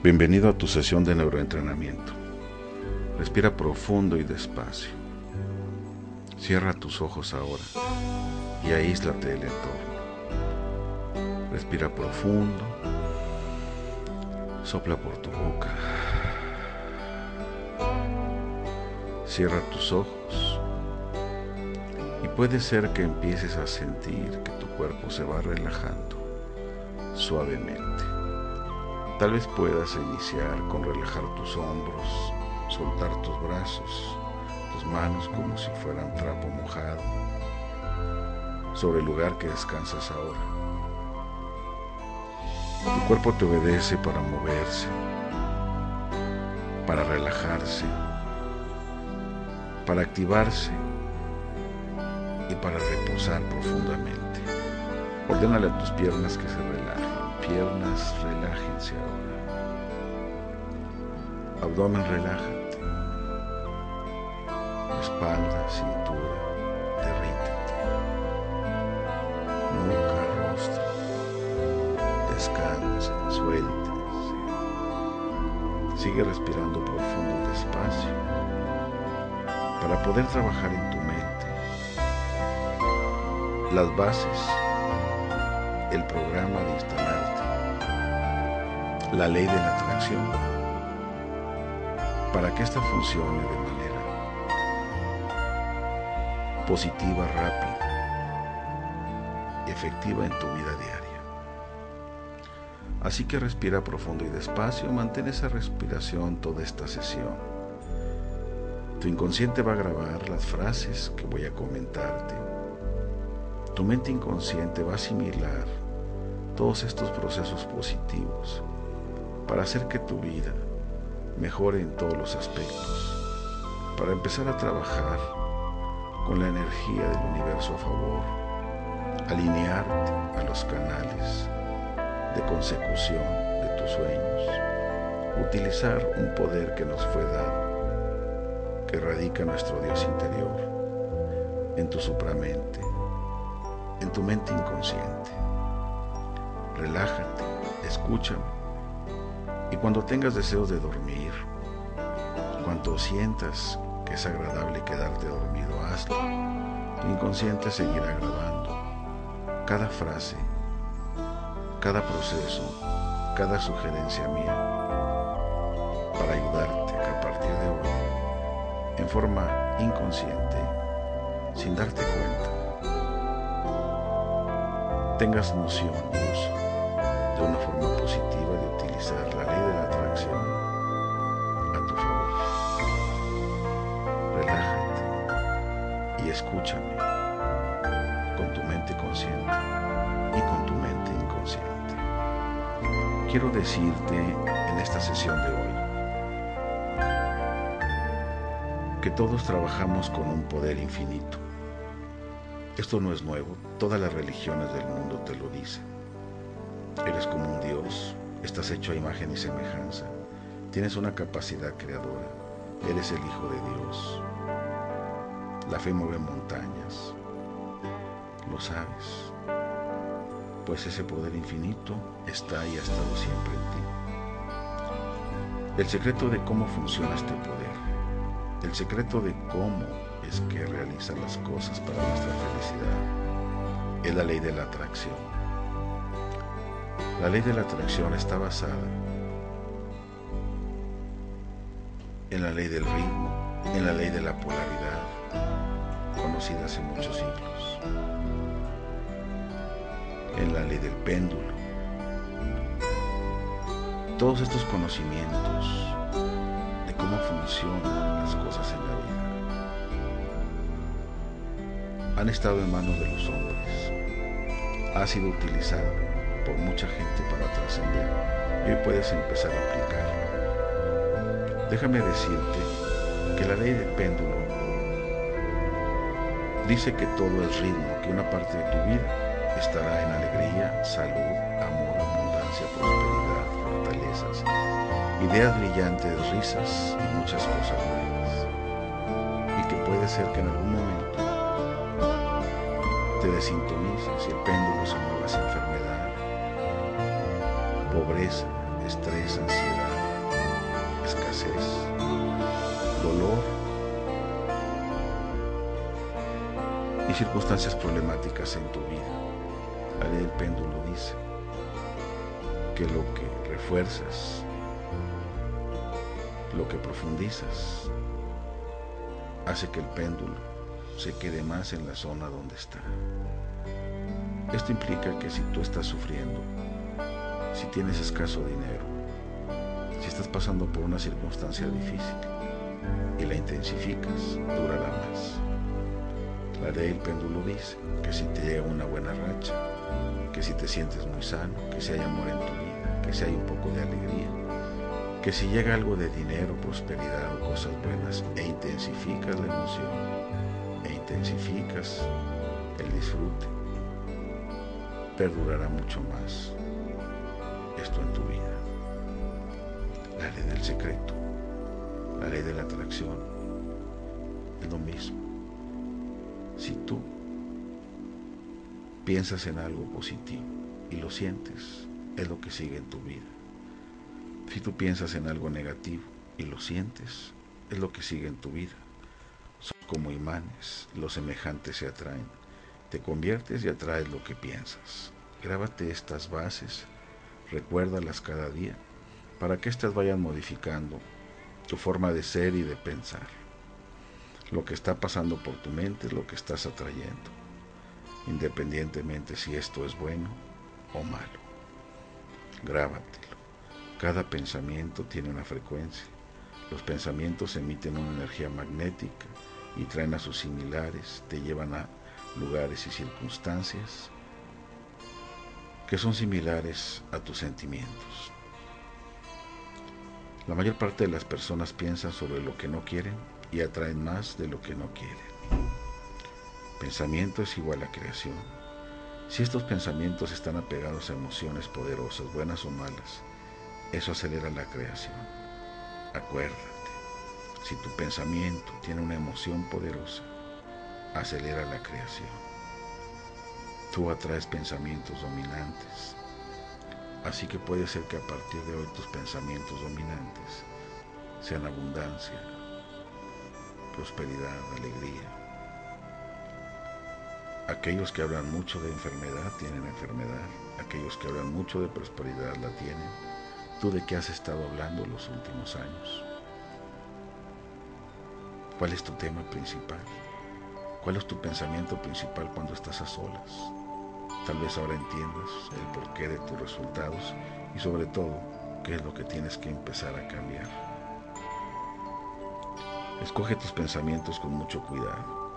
Bienvenido a tu sesión de neuroentrenamiento. Respira profundo y despacio. Cierra tus ojos ahora y aíslate del entorno. Respira profundo. Sopla por tu boca. Cierra tus ojos y puede ser que empieces a sentir que tu cuerpo se va relajando suavemente. Tal vez puedas iniciar con relajar tus hombros, soltar tus brazos, tus manos como si fueran trapo mojado sobre el lugar que descansas ahora. Tu cuerpo te obedece para moverse, para relajarse, para activarse y para reposar profundamente. Ordénale a tus piernas que se relajen. Piernas, relájense ahora. Abdomen, relájate. Espalda, cintura, derrítete. Nuca, rostro. Descansa, suéltense. Sigue respirando profundo despacio para poder trabajar en tu mente las bases, el programa de instalarte, la ley de la atracción, para que esta funcione de manera positiva, rápida, efectiva en tu vida diaria. Así que respira profundo y despacio, mantén esa respiración toda esta sesión. Tu inconsciente va a grabar las frases que voy a comentarte. Tu mente inconsciente va a asimilar todos estos procesos positivos para hacer que tu vida mejore en todos los aspectos, para empezar a trabajar con la energía del universo a favor, alinearte a los canales de consecución de tus sueños, utilizar un poder que nos fue dado, que radica nuestro Dios interior, en tu supramente, en tu mente inconsciente. Relájate, escúchame y cuando tengas deseos de dormir, cuando sientas que es agradable quedarte dormido, hazlo. Tu inconsciente seguirá grabando cada frase, cada proceso, cada sugerencia mía para ayudarte a partir de hoy, en forma inconsciente, sin darte cuenta, tengas noción y uso de una forma positiva de utilizar la ley de la atracción a tu favor. Relájate y escúchame con tu mente consciente y con tu mente inconsciente. Quiero decirte en esta sesión de hoy que todos trabajamos con un poder infinito. Esto no es nuevo, todas las religiones del mundo te lo dicen. Eres como un Dios, estás hecho a imagen y semejanza, tienes una capacidad creadora, eres el Hijo de Dios. La fe mueve montañas, lo sabes, pues ese poder infinito está y ha estado siempre en ti. El secreto de cómo funciona este poder, el secreto de cómo es que realiza las cosas para nuestra felicidad, es la ley de la atracción. La ley de la atracción está basada en la ley del ritmo, en la ley de la polaridad, conocida hace muchos siglos, en la ley del péndulo. Todos estos conocimientos de cómo funcionan las cosas en la vida han estado en manos de los hombres, ha sido utilizada por mucha gente para trascender y hoy puedes empezar a aplicarlo. Déjame decirte que la ley del péndulo dice que todo es ritmo, que una parte de tu vida estará en alegría, salud, amor, abundancia, prosperidad, fortalezas, ideas brillantes, risas y muchas cosas buenas. Y que puede ser que en algún momento te desintonices y el péndulo se mueva hacia enfermedad, pobreza, estrés, ansiedad, escasez, dolor y circunstancias problemáticas en tu vida. La ley del péndulo dice que lo que refuerzas, lo que profundizas, hace que el péndulo se quede más en la zona donde está. Esto implica que si tú estás sufriendo, si tienes escaso dinero, si estás pasando por una circunstancia difícil y la intensificas, durará más. La ley del péndulo dice que si te llega una buena racha, que si te sientes muy sano, que si hay amor en tu vida, que si hay un poco de alegría, que si llega algo de dinero, prosperidad o cosas buenas e intensificas la emoción e intensificas el disfrute, perdurará mucho más esto en tu vida. La ley del secreto, la ley de la atracción, es lo mismo. Si tú piensas en algo positivo y lo sientes, es lo que sigue en tu vida. Si tú piensas en algo negativo y lo sientes, es lo que sigue en tu vida. Son como imanes, los semejantes se atraen. Te conviertes y atraes lo que piensas. Grábate estas bases, recuérdalas cada día, para que éstas vayan modificando tu forma de ser y de pensar. Lo que está pasando por tu mente es lo que estás atrayendo, independientemente si esto es bueno o malo. Grábatelo. Cada pensamiento tiene una frecuencia. Los pensamientos emiten una energía magnética y traen a sus similares, te llevan a lugares y circunstancias que son similares a tus sentimientos. La mayor parte de las personas piensan sobre lo que no quieren y atraen más de lo que no quieren. Pensamiento es igual a creación. Si estos pensamientos están apegados a emociones poderosas, buenas o malas, eso acelera la creación. Acuérdate, si tu pensamiento tiene una emoción poderosa, acelera la creación. Tú atraes pensamientos dominantes. Así que puede ser que a partir de hoy tus pensamientos dominantes sean abundancia, prosperidad, alegría. Aquellos que hablan mucho de enfermedad tienen enfermedad. Aquellos que hablan mucho de prosperidad la tienen. ¿Tú de qué has estado hablando los últimos años? ¿Cuál es tu tema principal? ¿Cuál es tu pensamiento principal cuando estás a solas? Tal vez ahora entiendas el porqué de tus resultados y sobre todo qué es lo que tienes que empezar a cambiar. Escoge tus pensamientos con mucho cuidado.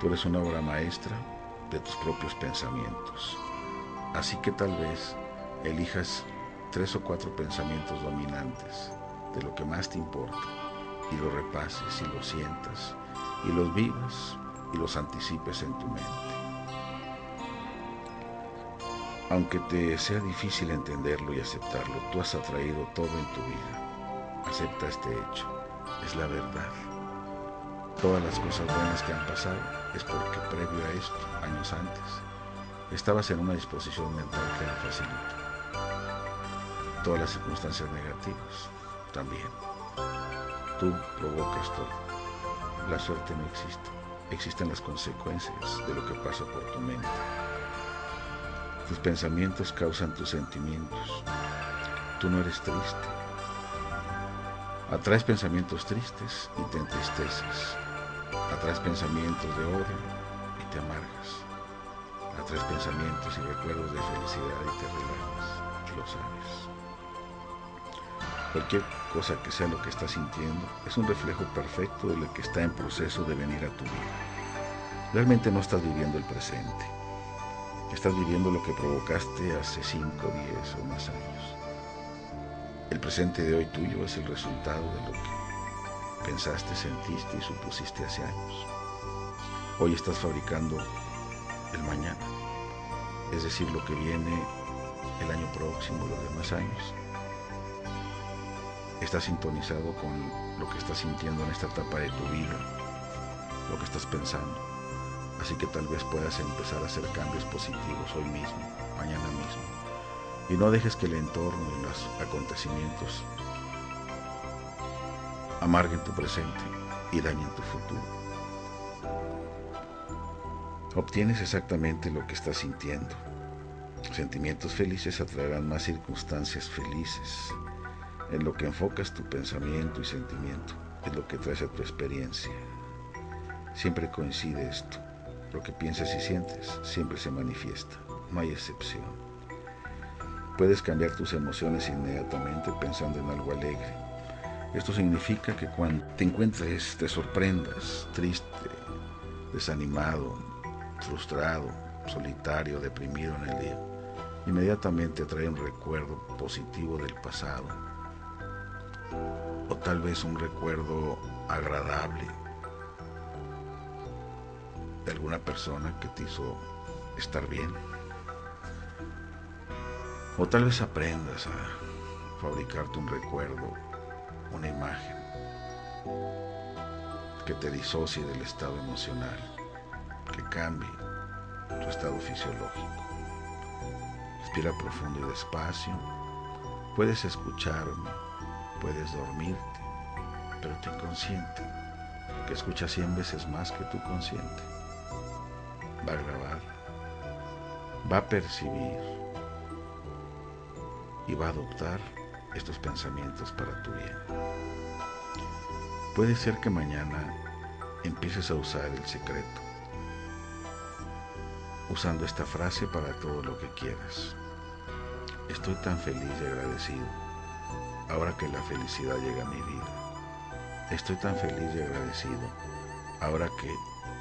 Tú eres una obra maestra de tus propios pensamientos. Así que tal vez elijas tres o cuatro pensamientos dominantes de lo que más te importa y los repases y los sientas y los vivas y los anticipes en tu mente. Aunque te sea difícil entenderlo y aceptarlo, tú has atraído todo en tu vida. Acepta este hecho es la verdad. Todas las cosas buenas que han pasado es porque previo a esto, años antes, estabas en una disposición mental que lo facilita. Todas las circunstancias negativas también. Tú provocas todo. La suerte no existe. Existen las consecuencias de lo que pasa por tu mente. Tus pensamientos causan tus sentimientos. Tú no eres triste, Atraes pensamientos tristes y te entristeces. Atraes pensamientos de odio y te amargas. Atraes pensamientos y recuerdos de felicidad y te relajas. Lo sabes. Cualquier cosa que sea lo que estás sintiendo es un reflejo perfecto de lo que está en proceso de venir a tu vida. Realmente no estás viviendo el presente. Estás viviendo lo que provocaste hace 5, 10 o más años. El presente de hoy tuyo es el resultado de lo que pensaste, sentiste y supusiste hace años. Hoy estás fabricando el mañana, es decir, lo que viene el año próximo, los demás años. Estás sintonizado con lo que estás sintiendo en esta etapa de tu vida, lo que estás pensando. Así que tal vez puedas empezar a hacer cambios positivos hoy mismo, mañana mismo y no dejes que el entorno y los acontecimientos amarguen tu presente y dañen tu futuro. Obtienes exactamente lo que estás sintiendo. Sentimientos felices atraerán más circunstancias felices. En lo que enfocas tu pensamiento y sentimiento es lo que traes a tu experiencia. Siempre coincide esto. Lo que piensas y sientes siempre se manifiesta. No hay excepción. Puedes cambiar tus emociones inmediatamente pensando en algo alegre. Esto significa que cuando te encuentres, te sorprendas, triste, desanimado, frustrado, solitario, deprimido en el día, inmediatamente trae un recuerdo positivo del pasado o tal vez un recuerdo agradable de alguna persona que te hizo estar bien. O tal vez aprendas a fabricarte un recuerdo, una imagen que te disocie del estado emocional, que cambie tu estado fisiológico. Respira profundo y despacio. Puedes escucharme, puedes dormirte, pero tu inconsciente, que escucha cien veces más que tu consciente, va a grabar, va a percibir y va a adoptar estos pensamientos para tu bien. Puede ser que mañana empieces a usar el secreto, usando esta frase para todo lo que quieras. Estoy tan feliz y agradecido ahora que la felicidad llega a mi vida. Estoy tan feliz y agradecido ahora que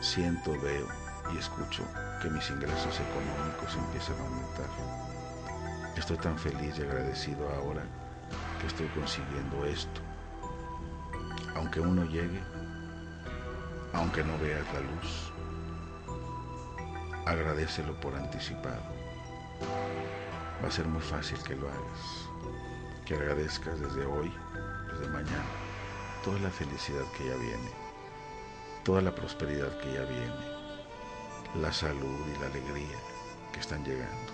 siento, veo y escucho que mis ingresos económicos empiezan a aumentar. Estoy tan feliz y agradecido ahora que estoy consiguiendo esto. Aunque uno llegue, aunque no veas la luz, agradecelo por anticipado. Va a ser muy fácil que lo hagas, que agradezcas desde hoy, desde mañana, toda la felicidad que ya viene, toda la prosperidad que ya viene, la salud y la alegría que están llegando.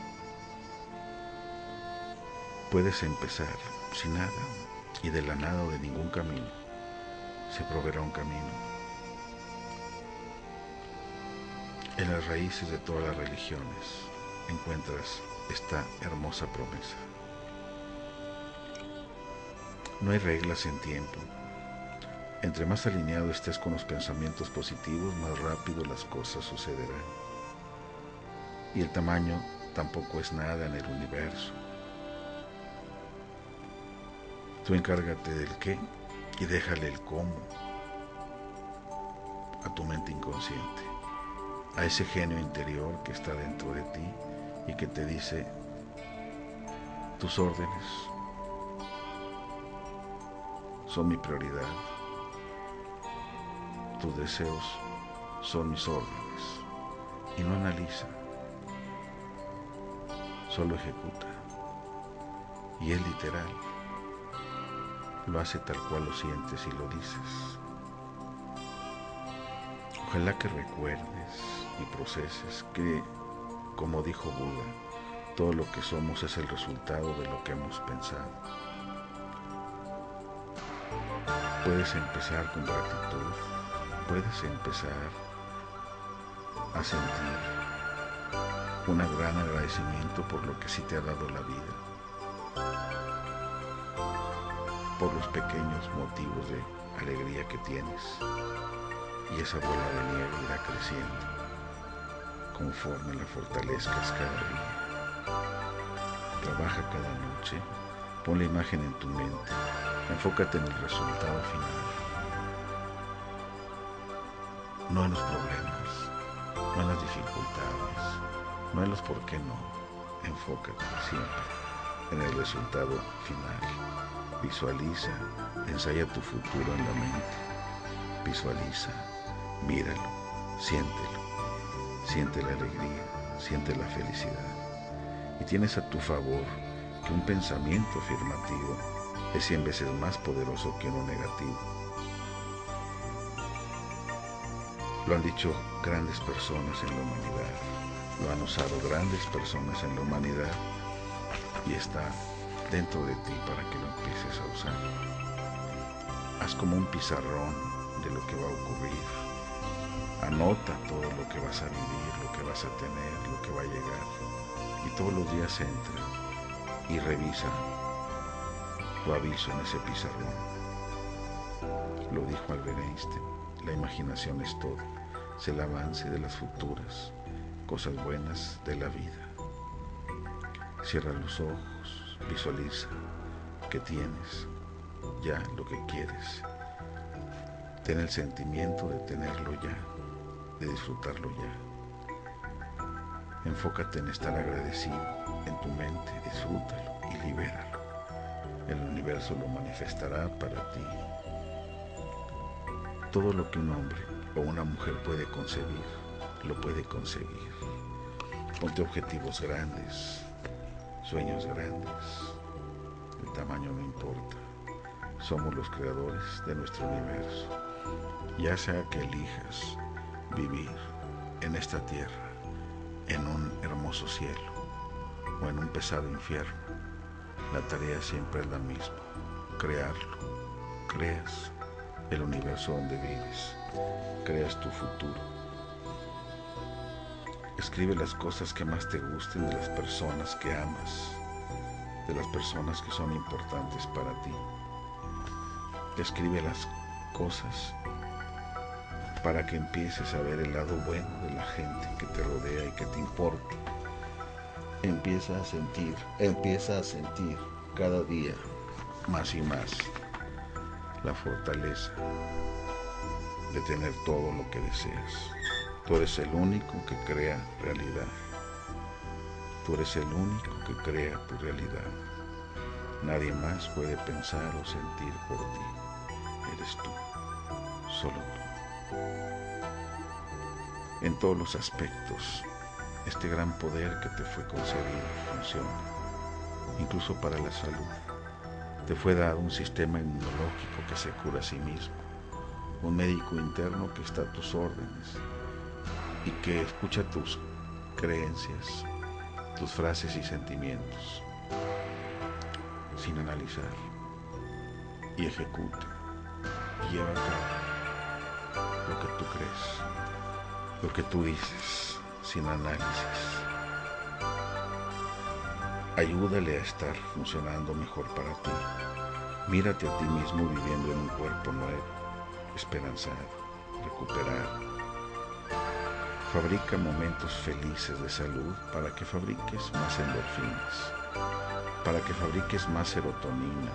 Puedes empezar sin nada y de la nada o de ningún camino. Se proveerá un camino. En las raíces de todas las religiones encuentras esta hermosa promesa. No hay reglas en tiempo, entre más alineado estés con los pensamientos positivos, más rápido las cosas sucederán. Y el tamaño tampoco es nada en el universo. Tú encárgate del qué y déjale el cómo a tu mente inconsciente, a ese genio interior que está dentro de ti y que te dice tus órdenes son mi prioridad tus deseos son mis órdenes y no analiza, solo ejecuta. Y es literal, lo hace tal cual lo sientes y lo dices. Ojalá que recuerdes y proceses que, como dijo Buda, todo lo que somos es el resultado de lo que hemos pensado. Puedes empezar con gratitud puedes empezar a sentir un gran agradecimiento por lo que sí te ha dado la vida, por los pequeños motivos de alegría que tienes y esa bola de nieve irá creciendo conforme la fortalezcas cada día. Trabaja cada noche, pon la imagen en tu mente, enfócate en el resultado final no en los problemas, no en las dificultades, no en los por qué no. Enfócate siempre en el resultado final. Visualiza, ensaya tu futuro en la mente. Visualiza, míralo, siéntelo. Siente la alegría, siente la felicidad. Y tienes a tu favor que un pensamiento afirmativo es cien veces más poderoso que uno negativo Lo han dicho grandes personas en la humanidad, lo han usado grandes personas en la humanidad y está dentro de ti para que lo empieces a usar. haz como un pizarrón de lo que va a ocurrir. Anota todo lo que vas a vivir, lo que vas a tener, lo que va a llegar. Y todos los días entra y revisa tu aviso en ese pizarrón. Lo dijo Albert Einstein, la imaginación es todo, es el avance de las futuras cosas buenas de la vida. Cierra los ojos, visualiza que tienes ya lo que quieres. Ten el sentimiento de tenerlo ya, de disfrutarlo ya. Enfócate en estar agradecido en tu mente, disfrútalo y libéralo. El universo lo manifestará para ti. Todo lo que un hombre o una mujer puede concebir, lo puede conseguir. Ponte objetivos grandes, sueños grandes. El tamaño no importa. Somos los creadores de nuestro universo. Ya sea que elijas vivir en esta tierra, en un hermoso cielo o en un pesado infierno, la tarea siempre es la misma, crearlo. Creas el universo donde vives, creas tu futuro. Escribe las cosas que más te gusten de las personas que amas, de las personas que son importantes para ti. Escribe las cosas para que empieces a ver el lado bueno de la gente que te rodea y que te importa. Empieza a sentir, empieza a sentir cada día más y más la fortaleza de tener todo lo que deseas. Tú eres el único que crea realidad. Tú eres el único que crea tu realidad. Nadie más puede pensar o sentir por ti. Eres tú, solo tú. En todos los aspectos, este gran poder que te fue concedido funciona, incluso para la salud. Te fue dado un sistema inmunológico que se cura a sí mismo, un médico interno que está a tus órdenes y que escucha tus creencias, tus frases y sentimientos sin analizar y ejecuta y lleva a cabo lo que tú crees, lo que tú dices sin análisis. Ayúdale a estar funcionando mejor para ti. Mírate a ti mismo viviendo en un cuerpo nuevo, esperanzado, recuperado. Fabrica momentos felices de salud para que fabriques más endorfinas, para que fabriques más serotonina,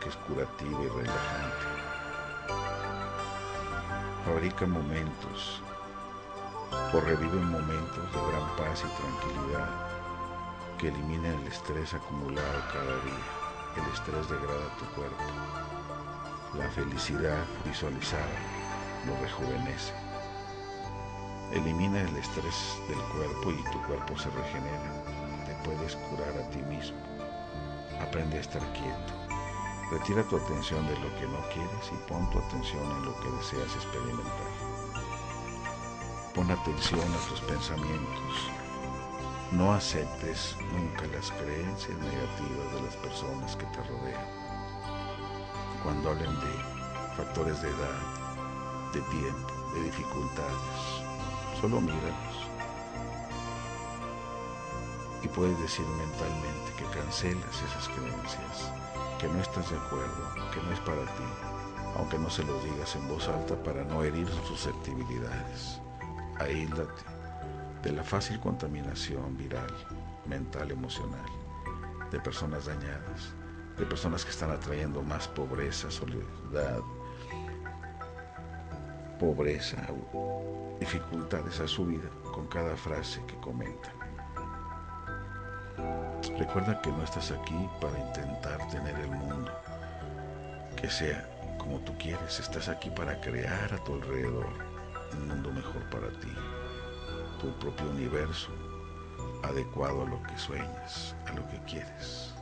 que es curativa y relajante. Fabrica momentos o revive momentos de gran paz y tranquilidad que eliminen el estrés acumulado cada día. El estrés degrada tu cuerpo. La felicidad visualizada lo rejuvenece. Elimina el estrés del cuerpo y tu cuerpo se regenera. Te puedes curar a ti mismo. Aprende a estar quieto. Retira tu atención de lo que no quieres y pon tu atención en lo que deseas experimentar. Pon atención a tus pensamientos. No aceptes nunca las creencias negativas de las personas que te rodean. Cuando hablen de factores de edad, de tiempo, de dificultades, solo míralos. Y puedes decir mentalmente que cancelas esas creencias, que no estás de acuerdo, que no es para ti, aunque no se lo digas en voz alta para no herir sus susceptibilidades. Aíslate de la fácil contaminación viral, mental, emocional, de personas dañadas, de personas que están atrayendo más pobreza, soledad, pobreza, dificultades a su vida con cada frase que comentan. Recuerda que no estás aquí para intentar tener el mundo que sea como tú quieres, estás aquí para crear a tu alrededor un mundo mejor para ti, tu propio universo adecuado a lo que sueñas, a lo que quieres.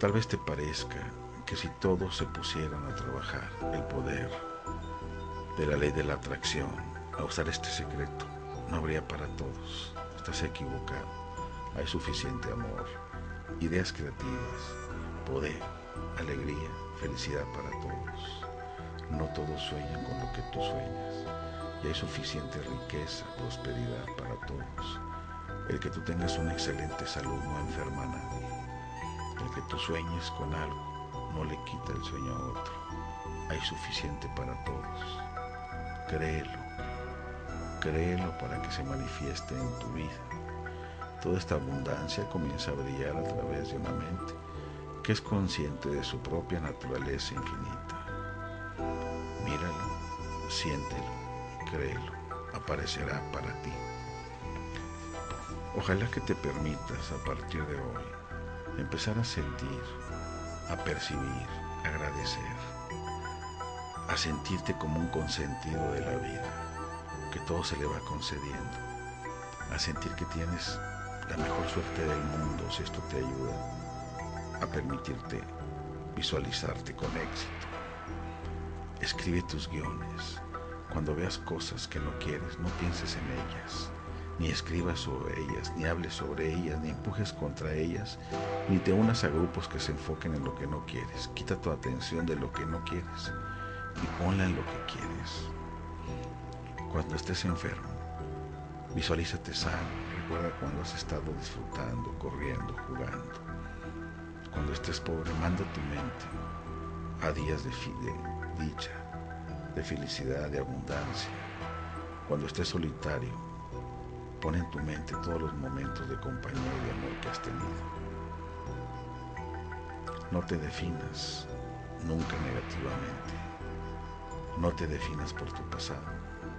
Tal vez te parezca que si todos se pusieran a trabajar el poder de la ley de la atracción, a usar este secreto, no habría para todos. Estás equivocado. Hay suficiente amor, ideas creativas, poder, alegría, felicidad para todos. No todos sueñan con lo que tú sueñas. Y hay suficiente riqueza, prosperidad para todos. El que tú tengas una excelente salud no enferma a. Que tú sueñes con algo no le quita el sueño a otro. Hay suficiente para todos. Créelo. Créelo para que se manifieste en tu vida. Toda esta abundancia comienza a brillar a través de una mente que es consciente de su propia naturaleza infinita. Míralo, siéntelo, créelo, aparecerá para ti. Ojalá que te permitas a partir de hoy empezar a sentir, a percibir, a agradecer, a sentirte como un consentido de la vida, que todo se le va concediendo, a sentir que tienes la mejor suerte del mundo si esto te ayuda a permitirte visualizarte con éxito. Escribe tus guiones. Cuando veas cosas que no quieres, no pienses en ellas, ni escribas sobre ellas, ni hables sobre ellas, ni empujes contra ellas, ni te unas a grupos que se enfoquen en lo que no quieres. Quita tu atención de lo que no quieres y ponla en lo que quieres. Cuando estés enfermo, visualízate sano. Recuerda cuando has estado disfrutando, corriendo, jugando cuando estés pobre, manda tu mente a días de, de dicha, de felicidad, de abundancia. Cuando estés solitario, pon en tu mente todos los momentos de compañía y de amor que has tenido. No te definas nunca negativamente. No te definas por tu pasado.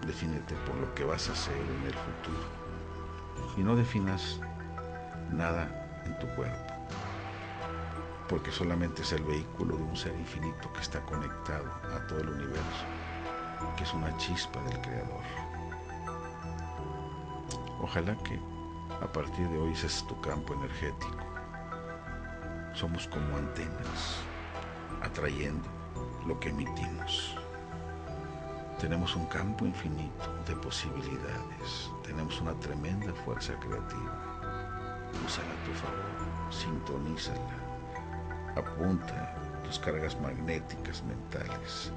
Defínete por lo que vas a hacer en el futuro. Y no definas nada en tu cuerpo porque solamente es el vehículo de un ser infinito que está conectado a todo el universo, que es una chispa del Creador. Ojalá que a partir de hoy es tu campo energético. Somos como antenas, atrayendo lo que emitimos. Tenemos un campo infinito de posibilidades, tenemos una tremenda fuerza creativa. Úsala a tu favor, sintonízala apunta tus cargas magnéticas mentales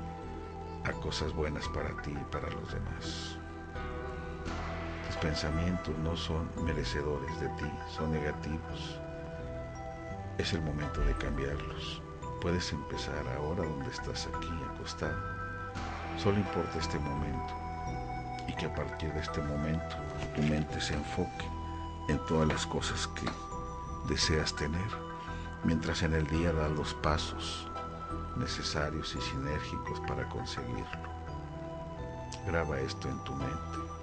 a cosas buenas para ti y para los demás. Pensamientos no son merecedores de ti, son negativos. Es el momento de cambiarlos. Puedes empezar ahora donde estás aquí acostado. Solo importa este momento y que a partir de este momento tu mente se enfoque en todas las cosas que deseas tener mientras en el día das los pasos necesarios y sinérgicos para conseguirlo. Graba esto en tu mente.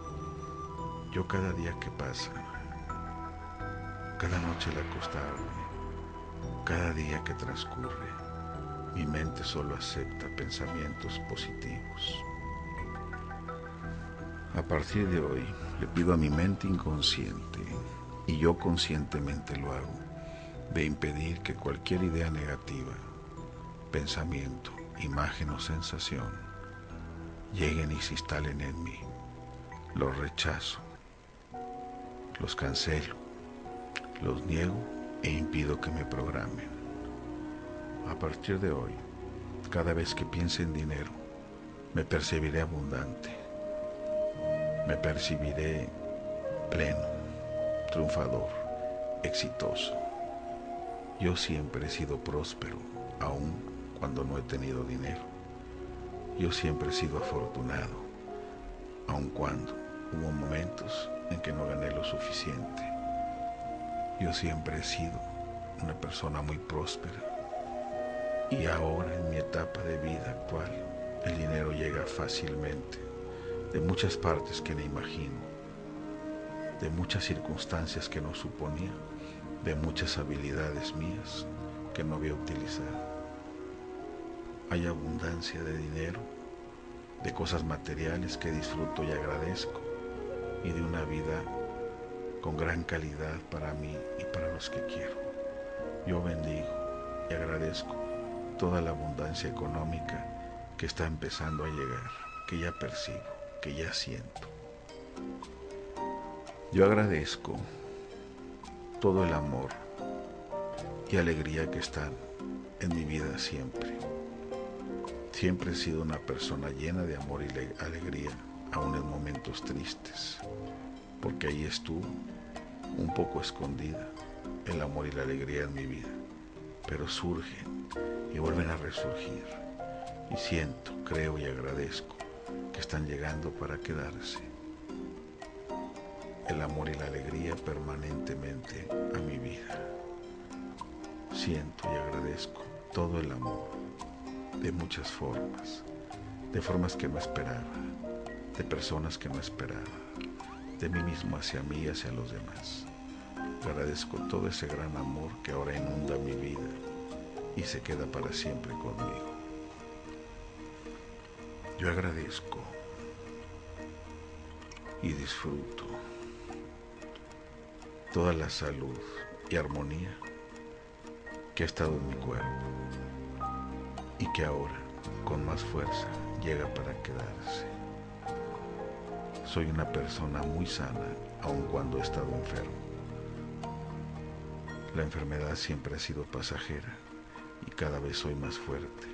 Yo cada día que pasa, cada noche al acostarme, cada día que transcurre, mi mente solo acepta pensamientos positivos. A partir de hoy le pido a mi mente inconsciente, y yo conscientemente lo hago, de impedir que cualquier idea negativa, pensamiento, imagen o sensación lleguen y se instalen en mí. Los rechazo, los cancelo, los niego e impido que me programen. A partir de hoy, cada vez que piense en dinero, me percibiré abundante, me percibiré pleno, triunfador, exitoso. Yo siempre he sido próspero, aun cuando no he tenido dinero. Yo siempre he sido afortunado, aun cuando hubo momentos en que no gané lo suficiente. Yo siempre he sido una persona muy próspera. Y ahora en mi etapa de vida actual, el dinero llega fácilmente de muchas partes que no imagino, de muchas circunstancias que no suponía de muchas habilidades mías que no había utilizado. Hay abundancia de dinero, de cosas materiales que disfruto y agradezco y de una vida con gran calidad para mí y para los que quiero. Yo bendigo y agradezco toda la abundancia económica que está empezando a llegar, que ya percibo, que ya siento. Yo agradezco todo el amor y alegría que están en mi vida siempre. Siempre he sido una persona llena de amor y alegría, aun en momentos tristes, porque ahí estuvo, un poco escondida, el amor y la alegría en mi vida, pero surgen y vuelven a resurgir. Y siento, creo y agradezco que están llegando para quedarse. El amor y la alegría permanentemente a mi vida. Siento y agradezco todo el amor de muchas formas, de formas que no esperaba, de personas que no esperaba, de mí mismo hacia mí y hacia los demás. Agradezco todo ese gran amor que ahora inunda mi vida y se queda para siempre conmigo. Yo agradezco y disfruto toda la salud y armonía que ha estado en mi cuerpo y que ahora con más fuerza llega para quedarse. Soy una persona muy sana aun cuando he estado enfermo. La enfermedad siempre ha sido pasajera y cada vez soy más fuerte.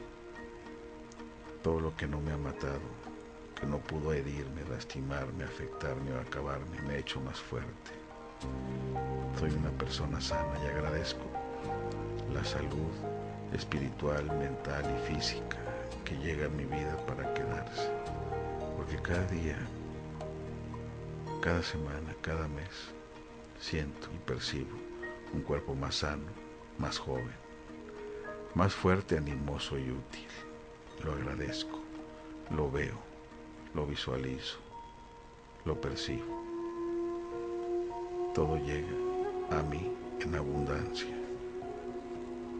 Todo lo que no me ha matado, que no pudo herirme, lastimarme, afectarme o acabarme, me ha hecho más fuerte. Soy una persona sana y agradezco la salud espiritual, mental y física que llega a mi vida para quedarse. Porque cada día, cada semana, cada mes, siento y percibo un cuerpo más sano, más joven, más fuerte, animoso y útil. Lo agradezco, lo veo, lo visualizo, lo percibo. Todo llega a mí en abundancia.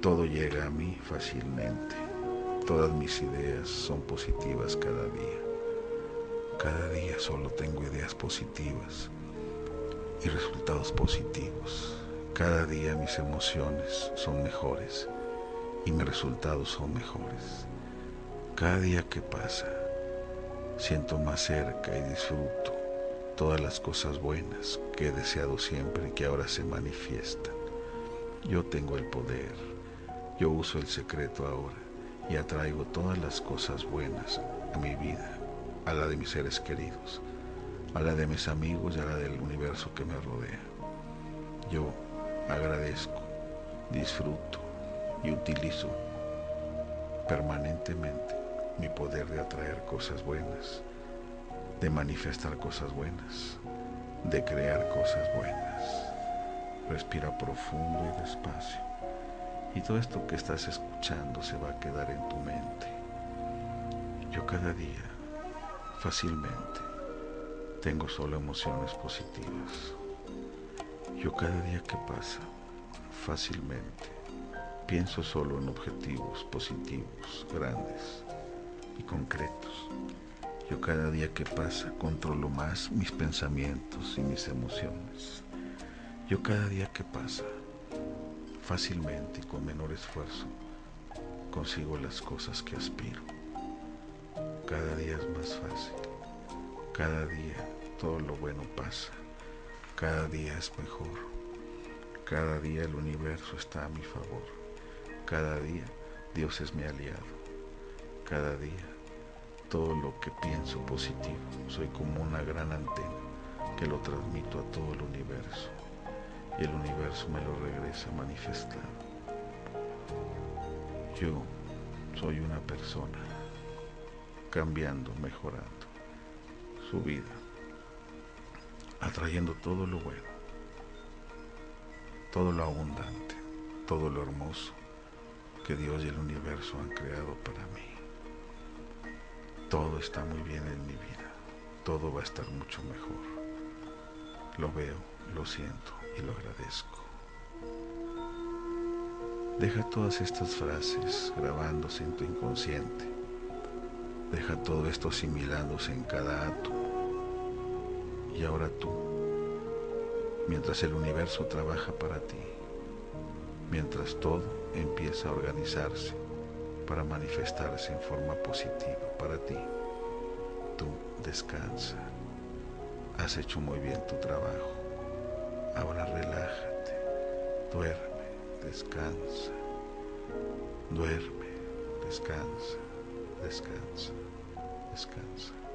Todo llega a mí fácilmente. Todas mis ideas son positivas cada día. Cada día solo tengo ideas positivas y resultados positivos. Cada día mis emociones son mejores y mis resultados son mejores. Cada día que pasa, siento más cerca y disfruto todas las cosas buenas que he deseado siempre y que ahora se manifiestan. Yo tengo el poder, yo uso el secreto ahora y atraigo todas las cosas buenas a mi vida, a la de mis seres queridos, a la de mis amigos y a la del universo que me rodea. Yo agradezco, disfruto y utilizo permanentemente mi poder de atraer cosas buenas, de manifestar cosas buenas, de crear cosas buenas. Respira profundo y despacio. Y todo esto que estás escuchando se va a quedar en tu mente. Yo cada día, fácilmente, tengo solo emociones positivas. Yo cada día que pasa, fácilmente, pienso solo en objetivos positivos, grandes y concretos. Yo cada día que pasa controlo más mis pensamientos y mis emociones. Yo cada día que pasa, fácilmente y con menor esfuerzo, consigo las cosas que aspiro. Cada día es más fácil. Cada día todo lo bueno pasa. Cada día es mejor. Cada día el universo está a mi favor. Cada día Dios es mi aliado. Cada día todo lo que pienso positivo. Soy como una gran antena que lo transmito a todo el universo. Y el universo me lo regresa manifestado. Yo soy una persona cambiando, mejorando su vida atrayendo todo lo bueno, todo lo abundante, todo lo hermoso que Dios y el universo han creado para mí. Todo está muy bien en mi vida, todo va a estar mucho mejor. Lo veo, lo siento y lo agradezco. Deja todas estas frases grabándose en tu inconsciente. Deja todo esto asimilándose en cada átomo y ahora tú, mientras el universo trabaja para ti, mientras todo empieza a organizarse para manifestarse en forma positiva para ti, tú descansa. Has hecho muy bien tu trabajo. Ahora relájate, duerme, descansa, duerme, descansa, descansa, descansa.